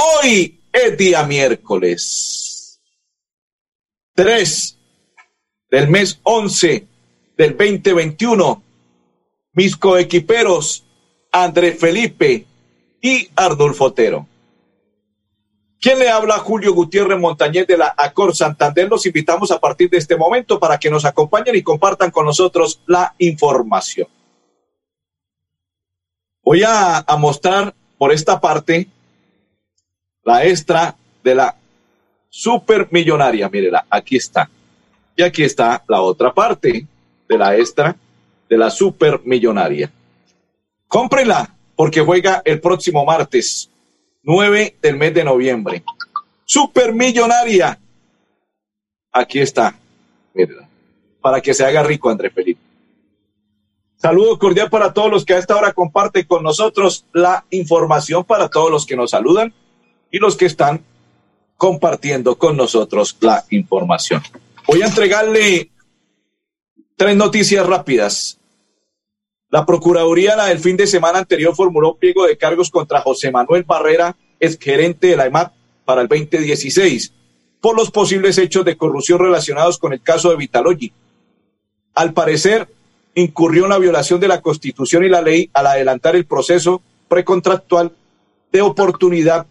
Hoy es día miércoles 3 del mes 11 del 2021. Mis coequiperos André Felipe y Arnulfo Otero. ¿Quién le habla? Julio Gutiérrez Montañez de la Acor Santander. Los invitamos a partir de este momento para que nos acompañen y compartan con nosotros la información. Voy a mostrar por esta parte la extra de la supermillonaria. Mírela, aquí está. Y aquí está la otra parte de la extra de la supermillonaria. Cómprenla porque juega el próximo martes, 9 del mes de noviembre. Supermillonaria. Aquí está. Mírela. Para que se haga rico, André Felipe. Saludo cordial para todos los que a esta hora comparten con nosotros la información, para todos los que nos saludan y los que están compartiendo con nosotros la información. Voy a entregarle tres noticias rápidas. La Procuraduría la del fin de semana anterior formuló pliego de cargos contra José Manuel Barrera, ex gerente de la EMAT, para el 2016, por los posibles hechos de corrupción relacionados con el caso de Vitalogy. Al parecer, incurrió en la violación de la Constitución y la ley al adelantar el proceso precontractual de oportunidad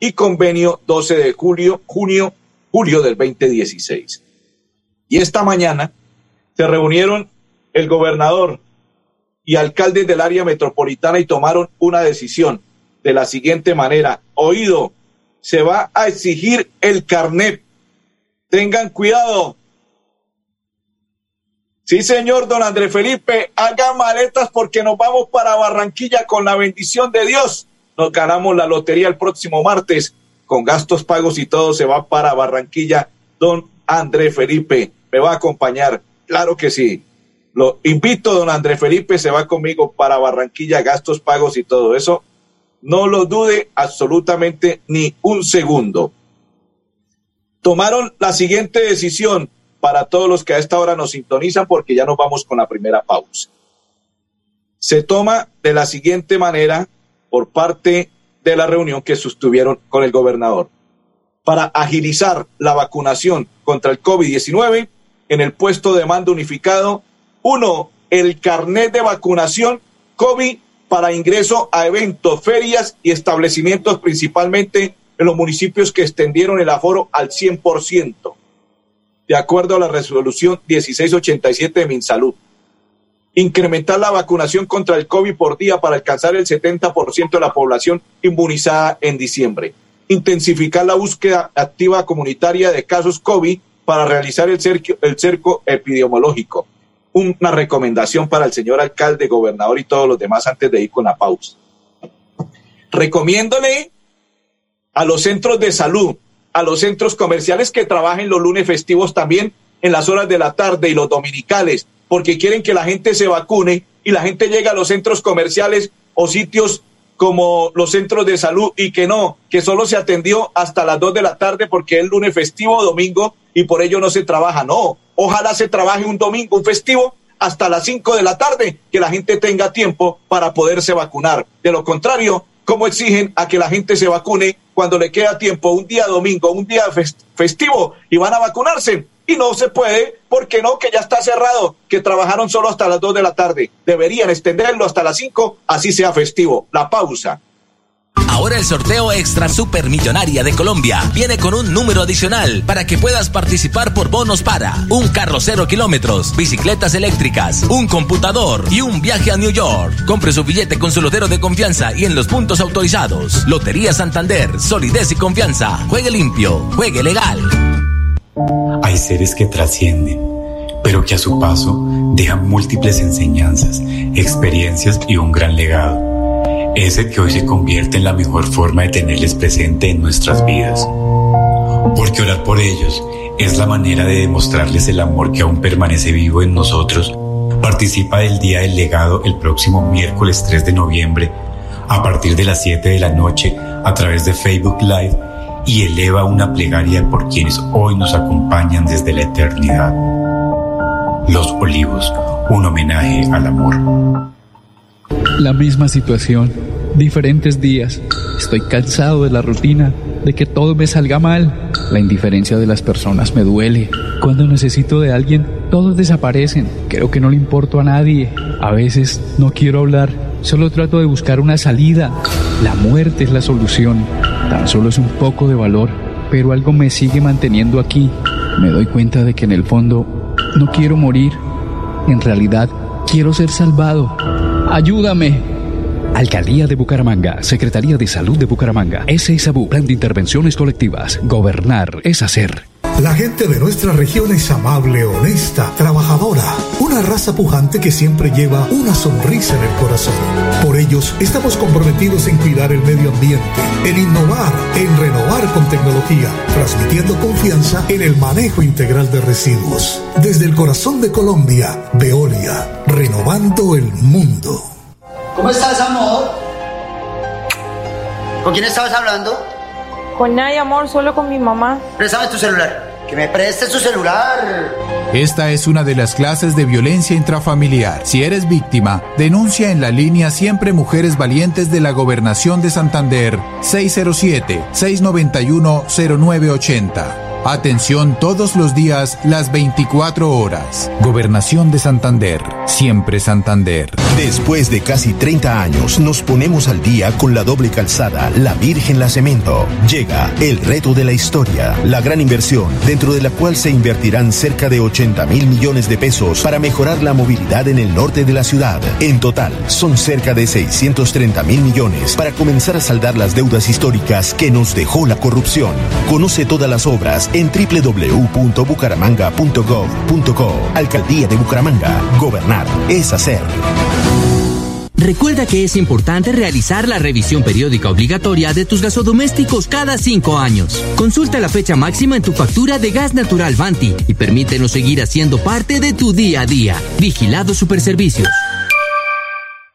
y convenio 12 de julio, junio, julio del 2016. Y esta mañana se reunieron el gobernador y alcaldes del área metropolitana y tomaron una decisión de la siguiente manera. Oído, se va a exigir el carnet. Tengan cuidado. Sí, señor don Andrés Felipe, hagan maletas porque nos vamos para Barranquilla con la bendición de Dios nos ganamos la lotería el próximo martes con gastos pagos y todo se va para Barranquilla. Don André Felipe me va a acompañar. Claro que sí. Lo invito, don André Felipe, se va conmigo para Barranquilla, gastos pagos y todo eso. No lo dude absolutamente ni un segundo. Tomaron la siguiente decisión para todos los que a esta hora nos sintonizan porque ya nos vamos con la primera pausa. Se toma de la siguiente manera por parte de la reunión que sostuvieron con el gobernador para agilizar la vacunación contra el COVID-19 en el puesto de mando unificado. Uno, el carnet de vacunación COVID para ingreso a eventos, ferias y establecimientos, principalmente en los municipios que extendieron el aforo al 100%, de acuerdo a la resolución 1687 de MinSalud incrementar la vacunación contra el COVID por día para alcanzar el 70% de la población inmunizada en diciembre, intensificar la búsqueda activa comunitaria de casos COVID para realizar el cerco, el cerco epidemiológico. Una recomendación para el señor alcalde, gobernador y todos los demás antes de ir con la pausa. Recomiéndole a los centros de salud, a los centros comerciales que trabajen los lunes festivos también en las horas de la tarde y los dominicales, porque quieren que la gente se vacune y la gente llega a los centros comerciales o sitios como los centros de salud y que no, que solo se atendió hasta las 2 de la tarde porque es lunes festivo domingo y por ello no se trabaja. No, ojalá se trabaje un domingo, un festivo hasta las 5 de la tarde, que la gente tenga tiempo para poderse vacunar. De lo contrario, ¿cómo exigen a que la gente se vacune cuando le queda tiempo un día domingo, un día festivo y van a vacunarse? Y no se puede, porque no, que ya está cerrado, que trabajaron solo hasta las 2 de la tarde. Deberían extenderlo hasta las 5, así sea festivo. La pausa. Ahora el sorteo Extra Supermillonaria de Colombia viene con un número adicional para que puedas participar por bonos para un carro cero kilómetros, bicicletas eléctricas, un computador y un viaje a New York. Compre su billete con su lotero de confianza y en los puntos autorizados. Lotería Santander, solidez y confianza. Juegue limpio, juegue legal. Hay seres que trascienden, pero que a su paso dejan múltiples enseñanzas, experiencias y un gran legado. ese que hoy se convierte en la mejor forma de tenerles presente en nuestras vidas. Porque orar por ellos es la manera de demostrarles el amor que aún permanece vivo en nosotros. Participa del Día del Legado el próximo miércoles 3 de noviembre a partir de las 7 de la noche a través de Facebook Live y eleva una plegaria por quienes hoy nos acompañan desde la eternidad. Los Olivos, un homenaje al amor. La misma situación, diferentes días. Estoy cansado de la rutina, de que todo me salga mal. La indiferencia de las personas me duele. Cuando necesito de alguien, todos desaparecen. Creo que no le importo a nadie. A veces no quiero hablar, solo trato de buscar una salida. La muerte es la solución. Tan solo es un poco de valor, pero algo me sigue manteniendo aquí. Me doy cuenta de que en el fondo no quiero morir. En realidad, quiero ser salvado. Ayúdame. Alcaldía de Bucaramanga, Secretaría de Salud de Bucaramanga, SISABU, Plan de Intervenciones Colectivas. Gobernar es hacer. La gente de nuestra región es amable, honesta, trabajadora, una raza pujante que siempre lleva una sonrisa en el corazón. Por ellos estamos comprometidos en cuidar el medio ambiente, en innovar, en renovar con tecnología, transmitiendo confianza en el manejo integral de residuos. Desde el corazón de Colombia, Veolia, renovando el mundo. ¿Cómo estás, amor? ¿Con quién estabas hablando? Con nadie, amor, solo con mi mamá. Préstame tu celular. Que me prestes tu celular. Esta es una de las clases de violencia intrafamiliar. Si eres víctima, denuncia en la línea Siempre Mujeres Valientes de la Gobernación de Santander 607-691-0980. Atención todos los días, las 24 horas. Gobernación de Santander. Siempre Santander. Después de casi 30 años, nos ponemos al día con la doble calzada, la Virgen La Cemento. Llega el reto de la historia, la gran inversión, dentro de la cual se invertirán cerca de 80 mil millones de pesos para mejorar la movilidad en el norte de la ciudad. En total, son cerca de 630 mil millones para comenzar a saldar las deudas históricas que nos dejó la corrupción. Conoce todas las obras en www.bucaramanga.gov.co. Alcaldía de Bucaramanga. Gobernar es hacer. Recuerda que es importante realizar la revisión periódica obligatoria de tus gasodomésticos cada cinco años. Consulta la fecha máxima en tu factura de gas natural Vanti y permítenos seguir haciendo parte de tu día a día. Vigilado Superservicios.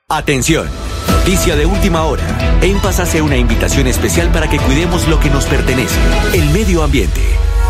Atención. Noticia de última hora. En Paz hace una invitación especial para que cuidemos lo que nos pertenece, el medio ambiente.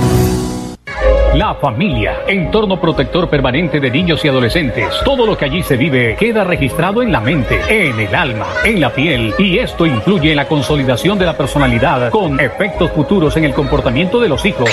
day. La familia, entorno protector permanente de niños y adolescentes. Todo lo que allí se vive queda registrado en la mente, en el alma, en la piel y esto influye en la consolidación de la personalidad con efectos futuros en el comportamiento de los hijos.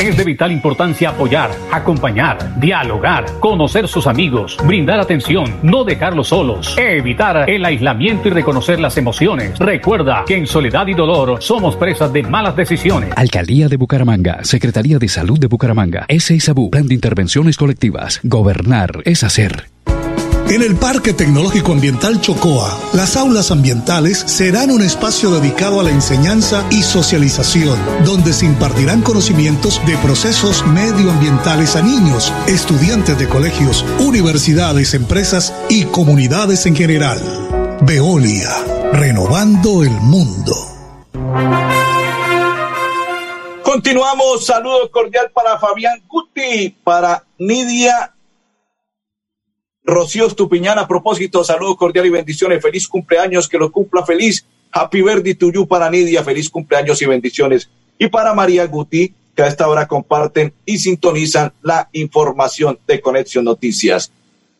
Es de vital importancia apoyar, acompañar, dialogar, conocer sus amigos, brindar atención, no dejarlos solos, evitar el aislamiento y reconocer las emociones. Recuerda que en soledad y dolor somos presas de malas decisiones. Alcaldía de Bucaramanga, Secretaría de Salud de Bucaramanga, SISABU, Plan de Intervenciones Colectivas. Gobernar es hacer. En el Parque Tecnológico Ambiental Chocoa, las aulas ambientales serán un espacio dedicado a la enseñanza y socialización, donde se impartirán conocimientos de procesos medioambientales a niños, estudiantes de colegios, universidades, empresas y comunidades en general. Veolia, renovando el mundo. Continuamos, saludo cordial para Fabián Guti, para Nidia Rocío Estupiñán. A propósito, saludos cordial y bendiciones. Feliz cumpleaños, que lo cumpla feliz. Happy birthday to you para Nidia. Feliz cumpleaños y bendiciones. Y para María Guti, que a esta hora comparten y sintonizan la información de Conexión Noticias.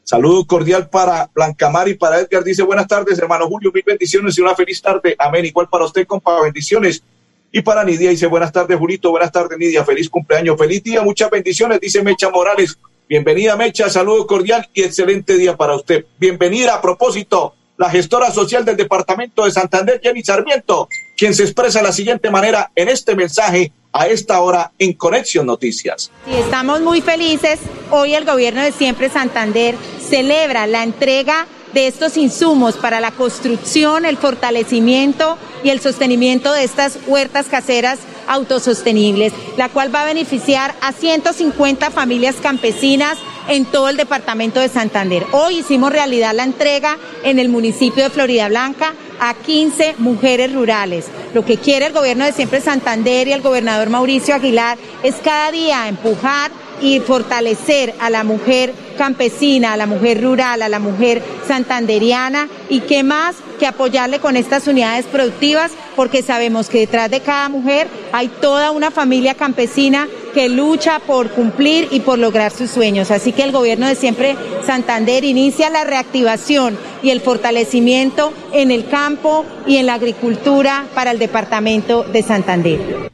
Saludo cordial para Blancamar y para Edgar. Dice buenas tardes, hermano Julio. Mil bendiciones y una feliz tarde. Amén. Igual para usted, compa. Bendiciones. Y para Nidia dice, buenas tardes, Julito, buenas tardes, Nidia, feliz cumpleaños, feliz día, muchas bendiciones, dice Mecha Morales. Bienvenida, Mecha, saludo cordial y excelente día para usted. Bienvenida a propósito, la gestora social del Departamento de Santander, Jenny Sarmiento, quien se expresa de la siguiente manera en este mensaje a esta hora en Conexión Noticias. Estamos muy felices. Hoy el gobierno de Siempre Santander celebra la entrega de estos insumos para la construcción, el fortalecimiento y el sostenimiento de estas huertas caseras autosostenibles, la cual va a beneficiar a 150 familias campesinas en todo el departamento de Santander. Hoy hicimos realidad la entrega en el municipio de Florida Blanca a 15 mujeres rurales. Lo que quiere el gobierno de Siempre Santander y el gobernador Mauricio Aguilar es cada día empujar y fortalecer a la mujer campesina, a la mujer rural, a la mujer santanderiana y qué más que apoyarle con estas unidades productivas porque sabemos que detrás de cada mujer hay toda una familia campesina que lucha por cumplir y por lograr sus sueños. Así que el gobierno de siempre Santander inicia la reactivación y el fortalecimiento en el campo y en la agricultura para el departamento de Santander.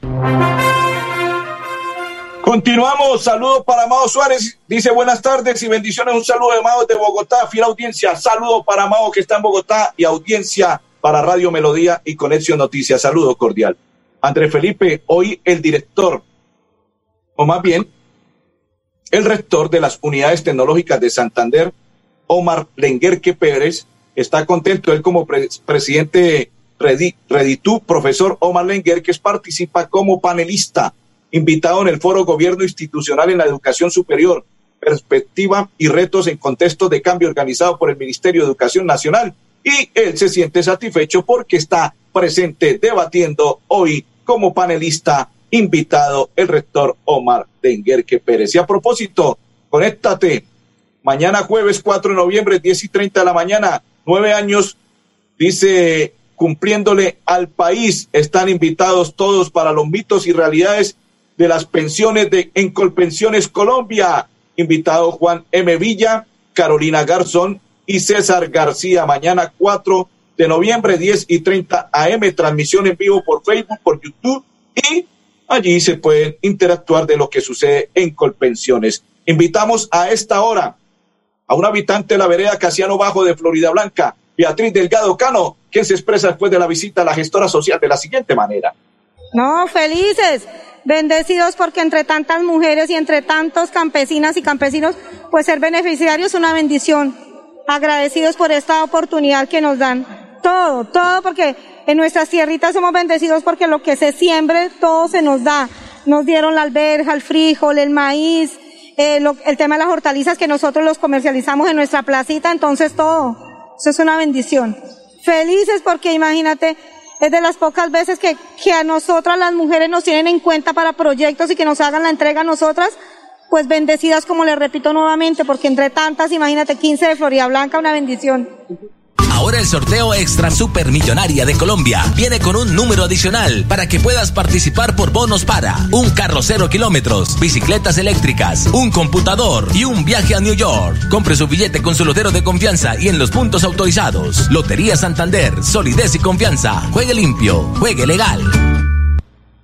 Continuamos, saludos para Mao Suárez, dice buenas tardes y bendiciones, un saludo de Mao de Bogotá, fiel audiencia, saludo para Mao que está en Bogotá y audiencia para Radio Melodía y Conexión Noticias, saludo cordial. Andrés Felipe, hoy el director, o más bien, el rector de las unidades tecnológicas de Santander, Omar Lenguerque Pérez, está contento, él como presidente Reditú, profesor Omar Lenguerque, participa como panelista invitado en el foro Gobierno Institucional en la Educación Superior, Perspectiva y Retos en Contexto de Cambio organizado por el Ministerio de Educación Nacional. Y él se siente satisfecho porque está presente debatiendo hoy como panelista invitado el rector Omar Denguerque Pérez. Y a propósito, conéctate mañana jueves 4 de noviembre, 10 y 30 de la mañana, nueve años, dice, cumpliéndole al país. Están invitados todos para los mitos y realidades de las pensiones de Encolpensiones Colombia. Invitado Juan M. Villa, Carolina Garzón y César García. Mañana 4 de noviembre, 10 y 30 AM, transmisión en vivo por Facebook, por YouTube y allí se pueden interactuar de lo que sucede en Colpensiones. Invitamos a esta hora a un habitante de la vereda Casiano Bajo de Florida Blanca, Beatriz Delgado Cano, quien se expresa después de la visita a la gestora social de la siguiente manera. No, felices, bendecidos porque entre tantas mujeres y entre tantos campesinas y campesinos, pues ser beneficiarios es una bendición. Agradecidos por esta oportunidad que nos dan. Todo, todo porque en nuestras tierritas somos bendecidos porque lo que se siembre, todo se nos da. Nos dieron la alberja, el frijol, el maíz, eh, el tema de las hortalizas que nosotros los comercializamos en nuestra placita, entonces todo. Eso es una bendición. Felices porque imagínate, es de las pocas veces que, que a nosotras las mujeres nos tienen en cuenta para proyectos y que nos hagan la entrega a nosotras, pues bendecidas como les repito nuevamente, porque entre tantas, imagínate, 15 de Florida Blanca, una bendición. Ahora el sorteo extra supermillonaria de Colombia viene con un número adicional para que puedas participar por bonos para un carro cero kilómetros, bicicletas eléctricas, un computador y un viaje a New York. Compre su billete con su lotero de confianza y en los puntos autorizados. Lotería Santander, solidez y confianza. Juegue limpio, juegue legal.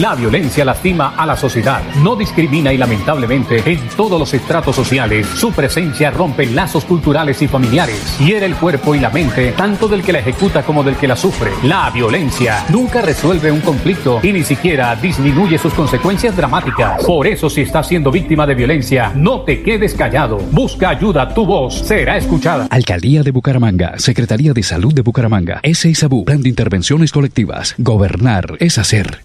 La violencia lastima a la sociedad, no discrimina y lamentablemente en todos los estratos sociales su presencia rompe lazos culturales y familiares, hiere el cuerpo y la mente tanto del que la ejecuta como del que la sufre. La violencia nunca resuelve un conflicto y ni siquiera disminuye sus consecuencias dramáticas. Por eso si estás siendo víctima de violencia, no te quedes callado. Busca ayuda, tu voz será escuchada. Alcaldía de Bucaramanga, Secretaría de Salud de Bucaramanga, S. Plan de Intervenciones Colectivas. Gobernar es hacer.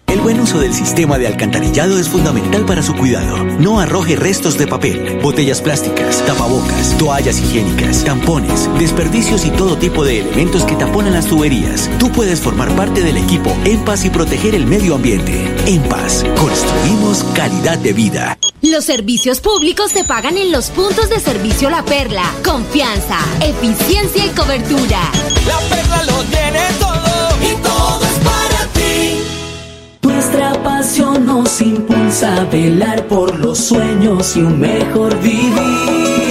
El buen uso del sistema de alcantarillado es fundamental para su cuidado. No arroje restos de papel, botellas plásticas, tapabocas, toallas higiénicas, tampones, desperdicios y todo tipo de elementos que taponan las tuberías. Tú puedes formar parte del equipo En Paz y proteger el medio ambiente. En Paz, construimos calidad de vida. Los servicios públicos se pagan en los puntos de servicio La Perla. Confianza, eficiencia y cobertura. La Perla lo tiene todo pasión nos impulsa a velar por los sueños y un mejor vivir.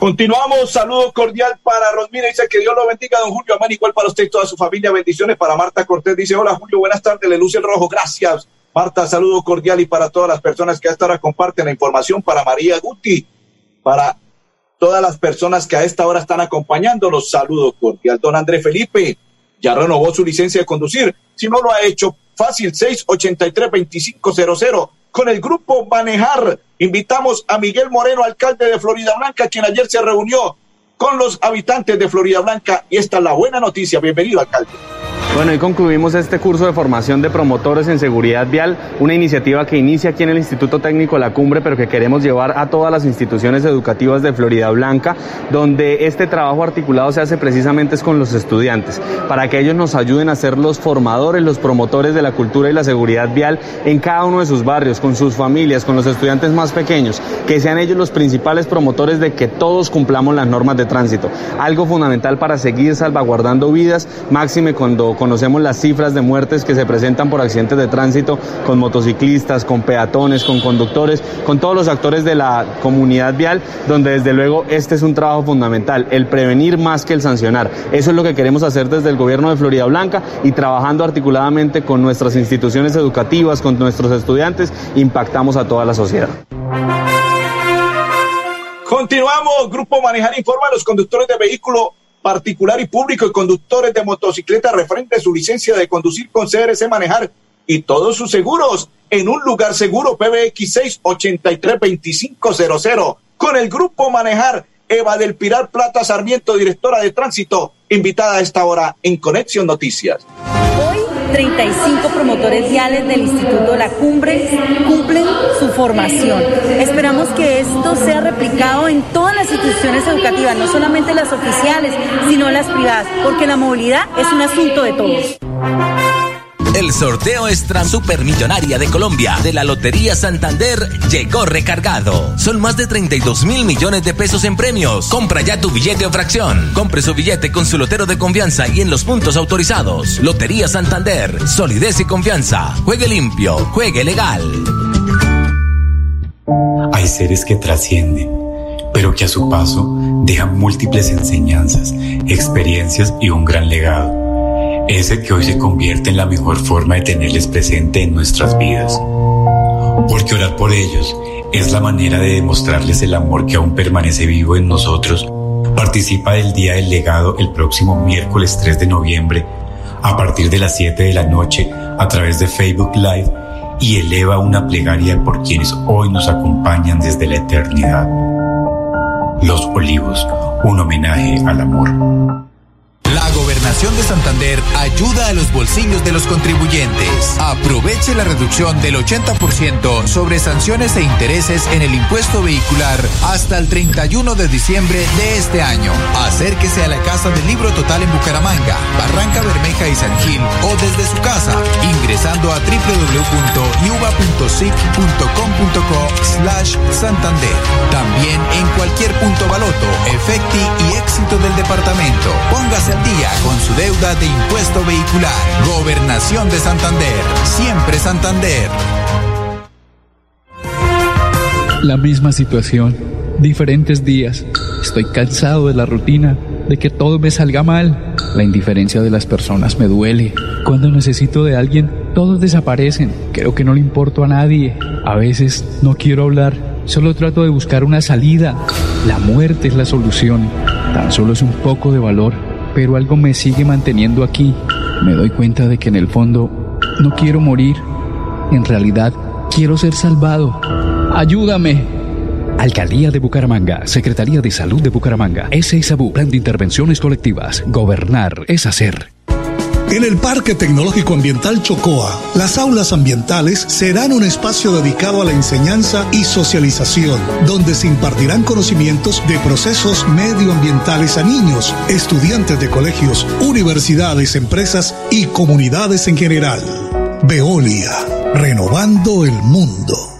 Continuamos, saludo cordial para Rosmina, dice que Dios lo bendiga, don Julio Amán, igual para usted y toda su familia, bendiciones para Marta Cortés, dice, hola Julio, buenas tardes, le luce el rojo, gracias. Marta, saludo cordial y para todas las personas que hasta ahora comparten la información, para María Guti, para todas las personas que a esta hora están acompañándonos, saludo cordial. Don André Felipe, ya renovó su licencia de conducir, si no lo ha hecho, fácil, 683-2500 con el grupo Manejar. Invitamos a Miguel Moreno, alcalde de Florida Blanca, quien ayer se reunió con los habitantes de Florida Blanca y esta es la buena noticia. Bienvenido, alcalde. Bueno, hoy concluimos este curso de formación de promotores en seguridad vial, una iniciativa que inicia aquí en el Instituto Técnico La Cumbre, pero que queremos llevar a todas las instituciones educativas de Florida Blanca, donde este trabajo articulado se hace precisamente con los estudiantes, para que ellos nos ayuden a ser los formadores, los promotores de la cultura y la seguridad vial en cada uno de sus barrios, con sus familias, con los estudiantes más pequeños, que sean ellos los principales promotores de que todos cumplamos las normas de tránsito. Algo fundamental para seguir salvaguardando vidas, máxime cuando conocemos las cifras de muertes que se presentan por accidentes de tránsito con motociclistas, con peatones, con conductores, con todos los actores de la comunidad vial, donde desde luego este es un trabajo fundamental, el prevenir más que el sancionar. Eso es lo que queremos hacer desde el gobierno de Florida Blanca y trabajando articuladamente con nuestras instituciones educativas, con nuestros estudiantes, impactamos a toda la sociedad. Continuamos, Grupo Manejar informa a los conductores de vehículo particular y público y conductores de motocicleta referente su licencia de conducir con CRC Manejar y todos sus seguros en un lugar seguro PBX 683-2500 con el Grupo Manejar Eva del Pilar Plata Sarmiento, directora de tránsito, invitada a esta hora en Conexión Noticias. Hoy 35 promotores viales del Instituto La Cumbre cumplen su formación. Esperamos que esto sea replicado en todas las instituciones educativas, no solamente las oficiales, sino las privadas, porque la movilidad es un asunto de todos. El sorteo extra supermillonaria de Colombia de la Lotería Santander llegó recargado. Son más de 32 mil millones de pesos en premios. Compra ya tu billete o fracción. Compre su billete con su lotero de confianza y en los puntos autorizados. Lotería Santander, solidez y confianza. Juegue limpio, juegue legal. Hay seres que trascienden, pero que a su paso dejan múltiples enseñanzas, experiencias y un gran legado. Ese que hoy se convierte en la mejor forma de tenerles presente en nuestras vidas. Porque orar por ellos es la manera de demostrarles el amor que aún permanece vivo en nosotros. Participa del Día del Legado el próximo miércoles 3 de noviembre a partir de las 7 de la noche a través de Facebook Live y eleva una plegaria por quienes hoy nos acompañan desde la eternidad. Los Olivos, un homenaje al amor. La Gobernación de Santander ayuda a los bolsillos de los contribuyentes. Aproveche la reducción del 80% sobre sanciones e intereses en el impuesto vehicular hasta el 31 de diciembre de este año. Acérquese a la Casa del Libro Total en Bucaramanga, Barranca Bermeja y San Gil o desde su casa ingresando a www.yuba.sic.com.co slash Santander. También en cualquier punto baloto, efecti y éxito del departamento. Póngase al día con su deuda de impuesto vehicular. Gobernación de Santander. Siempre Santander. La misma situación, diferentes días. Estoy cansado de la rutina, de que todo me salga mal. La indiferencia de las personas me duele. Cuando necesito de alguien, todos desaparecen. Creo que no le importo a nadie. A veces no quiero hablar, solo trato de buscar una salida. La muerte es la solución. Tan solo es un poco de valor, pero algo me sigue manteniendo aquí. Me doy cuenta de que en el fondo no quiero morir. En realidad, quiero ser salvado. Ayúdame. Alcaldía de Bucaramanga, Secretaría de Salud de Bucaramanga, SISABU, Plan de Intervenciones Colectivas. Gobernar es hacer. En el Parque Tecnológico Ambiental Chocoa, las aulas ambientales serán un espacio dedicado a la enseñanza y socialización, donde se impartirán conocimientos de procesos medioambientales a niños, estudiantes de colegios, universidades, empresas y comunidades en general. Veolia, renovando el mundo.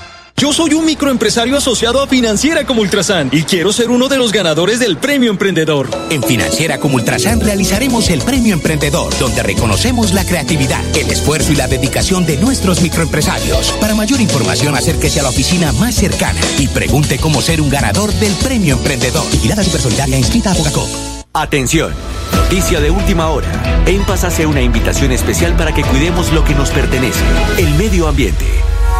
Yo soy un microempresario asociado a Financiera como Ultrasan y quiero ser uno de los ganadores del Premio Emprendedor. En Financiera como Ultrasan realizaremos el Premio Emprendedor, donde reconocemos la creatividad, el esfuerzo y la dedicación de nuestros microempresarios. Para mayor información, acérquese a la oficina más cercana y pregunte cómo ser un ganador del Premio Emprendedor. Vigilada Supersolidaria inscrita a Bogacop. Atención, noticia de última hora. En Paz hace una invitación especial para que cuidemos lo que nos pertenece, el medio ambiente.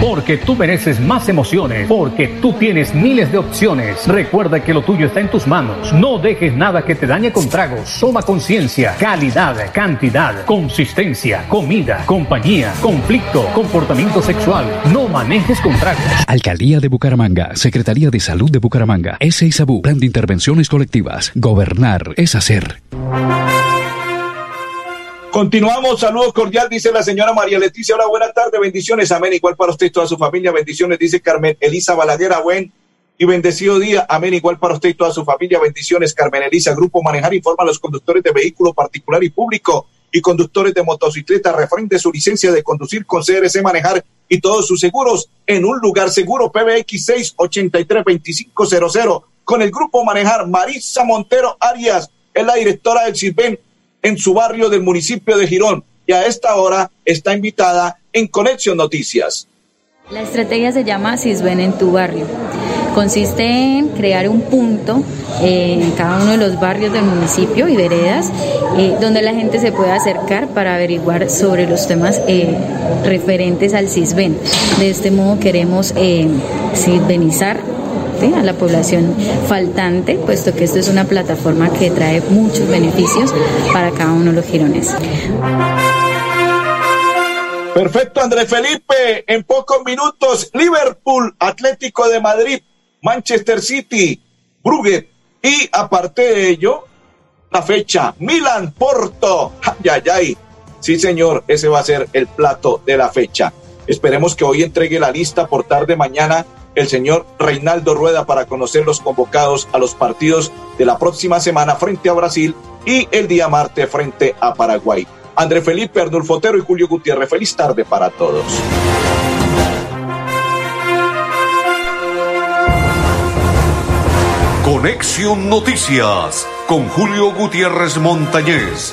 Porque tú mereces más emociones, porque tú tienes miles de opciones. Recuerda que lo tuyo está en tus manos. No dejes nada que te dañe con tragos. Toma conciencia, calidad, cantidad, consistencia, comida, compañía, conflicto, comportamiento sexual. No manejes con tragos. Alcaldía de Bucaramanga, Secretaría de Salud de Bucaramanga, S. Sabú, Plan de Intervenciones Colectivas. Gobernar es hacer. Continuamos, saludos cordial, dice la señora María Leticia. Hola, buenas tardes, bendiciones, amén. Igual para usted y toda su familia, bendiciones, dice Carmen Elisa Balaguer, buen y bendecido día, amén. Igual para usted y toda su familia, bendiciones, Carmen Elisa. Grupo Manejar informa a los conductores de vehículo particular y público y conductores de motocicleta referente su licencia de conducir con CRC Manejar y todos sus seguros en un lugar seguro, PBX 683 2500 con el Grupo Manejar. Marisa Montero Arias es la directora del CIRBEN en su barrio del municipio de Girón y a esta hora está invitada en Conexión Noticias. La estrategia se llama CISBEN en tu barrio. Consiste en crear un punto eh, en cada uno de los barrios del municipio y veredas eh, donde la gente se pueda acercar para averiguar sobre los temas eh, referentes al CISBEN. De este modo queremos CISBENizar a la población faltante, puesto que esto es una plataforma que trae muchos beneficios para cada uno de los girones. Perfecto, Andrés Felipe. En pocos minutos, Liverpool, Atlético de Madrid, Manchester City, Brugge y aparte de ello, la fecha, Milan, Porto. Ay. Sí, señor, ese va a ser el plato de la fecha. Esperemos que hoy entregue la lista por tarde mañana el señor Reinaldo Rueda para conocer los convocados a los partidos de la próxima semana frente a Brasil y el día martes frente a Paraguay. André Felipe, Arnulfo Otero y Julio Gutiérrez, feliz tarde para todos. Conexión Noticias con Julio Gutiérrez Montañez.